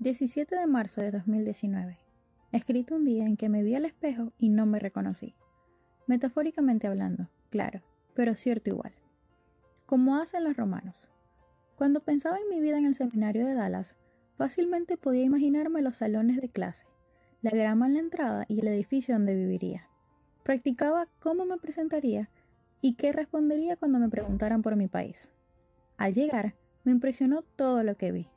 17 de marzo de 2019. Escrito un día en que me vi al espejo y no me reconocí. Metafóricamente hablando, claro, pero cierto igual. Como hacen los romanos. Cuando pensaba en mi vida en el seminario de Dallas, fácilmente podía imaginarme los salones de clase, la grama en la entrada y el edificio donde viviría. Practicaba cómo me presentaría y qué respondería cuando me preguntaran por mi país. Al llegar, me impresionó todo lo que vi.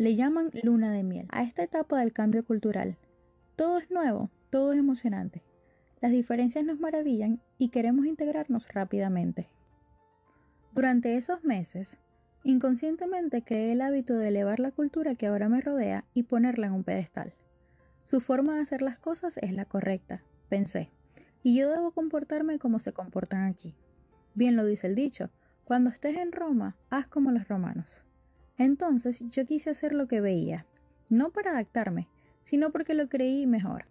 Le llaman luna de miel a esta etapa del cambio cultural. Todo es nuevo, todo es emocionante. Las diferencias nos maravillan y queremos integrarnos rápidamente. Durante esos meses, inconscientemente creé el hábito de elevar la cultura que ahora me rodea y ponerla en un pedestal. Su forma de hacer las cosas es la correcta, pensé, y yo debo comportarme como se comportan aquí. Bien lo dice el dicho, cuando estés en Roma, haz como los romanos. Entonces yo quise hacer lo que veía, no para adaptarme, sino porque lo creí mejor.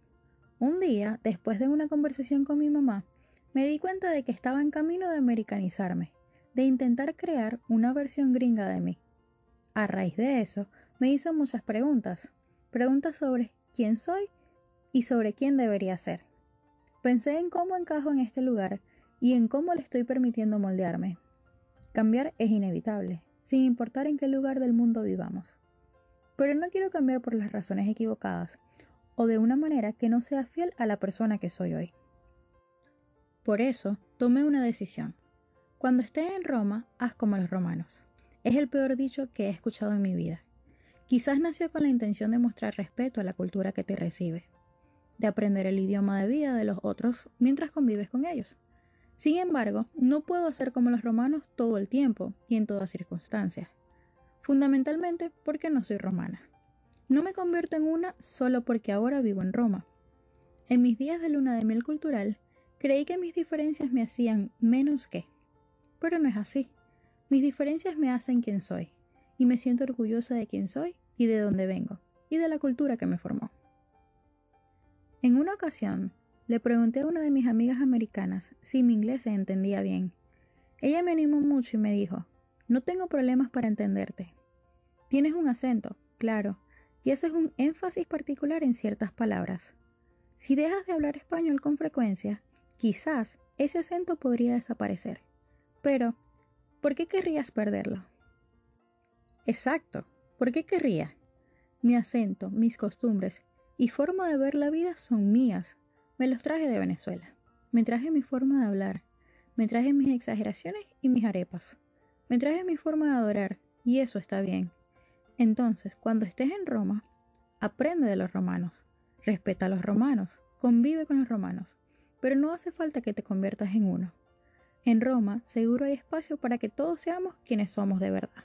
Un día, después de una conversación con mi mamá, me di cuenta de que estaba en camino de americanizarme, de intentar crear una versión gringa de mí. A raíz de eso, me hice muchas preguntas, preguntas sobre quién soy y sobre quién debería ser. Pensé en cómo encajo en este lugar y en cómo le estoy permitiendo moldearme. Cambiar es inevitable, sin importar en qué lugar del mundo vivamos. Pero no quiero cambiar por las razones equivocadas o de una manera que no sea fiel a la persona que soy hoy. Por eso, tomé una decisión. Cuando estés en Roma, haz como los romanos. Es el peor dicho que he escuchado en mi vida. Quizás nació con la intención de mostrar respeto a la cultura que te recibe, de aprender el idioma de vida de los otros mientras convives con ellos. Sin embargo, no puedo hacer como los romanos todo el tiempo y en todas circunstancias, fundamentalmente porque no soy romana. No me convierto en una solo porque ahora vivo en Roma. En mis días de luna de miel cultural, creí que mis diferencias me hacían menos que. Pero no es así. Mis diferencias me hacen quien soy, y me siento orgullosa de quién soy y de dónde vengo, y de la cultura que me formó. En una ocasión, le pregunté a una de mis amigas americanas si mi inglés se entendía bien. Ella me animó mucho y me dijo, no tengo problemas para entenderte. Tienes un acento, claro, y haces un énfasis particular en ciertas palabras. Si dejas de hablar español con frecuencia, quizás ese acento podría desaparecer. Pero, ¿por qué querrías perderlo? Exacto, ¿por qué querría? Mi acento, mis costumbres y forma de ver la vida son mías, me los traje de Venezuela. Me traje mi forma de hablar. Me traje mis exageraciones y mis arepas. Me traje mi forma de adorar. Y eso está bien. Entonces, cuando estés en Roma, aprende de los romanos. Respeta a los romanos. Convive con los romanos. Pero no hace falta que te conviertas en uno. En Roma seguro hay espacio para que todos seamos quienes somos de verdad.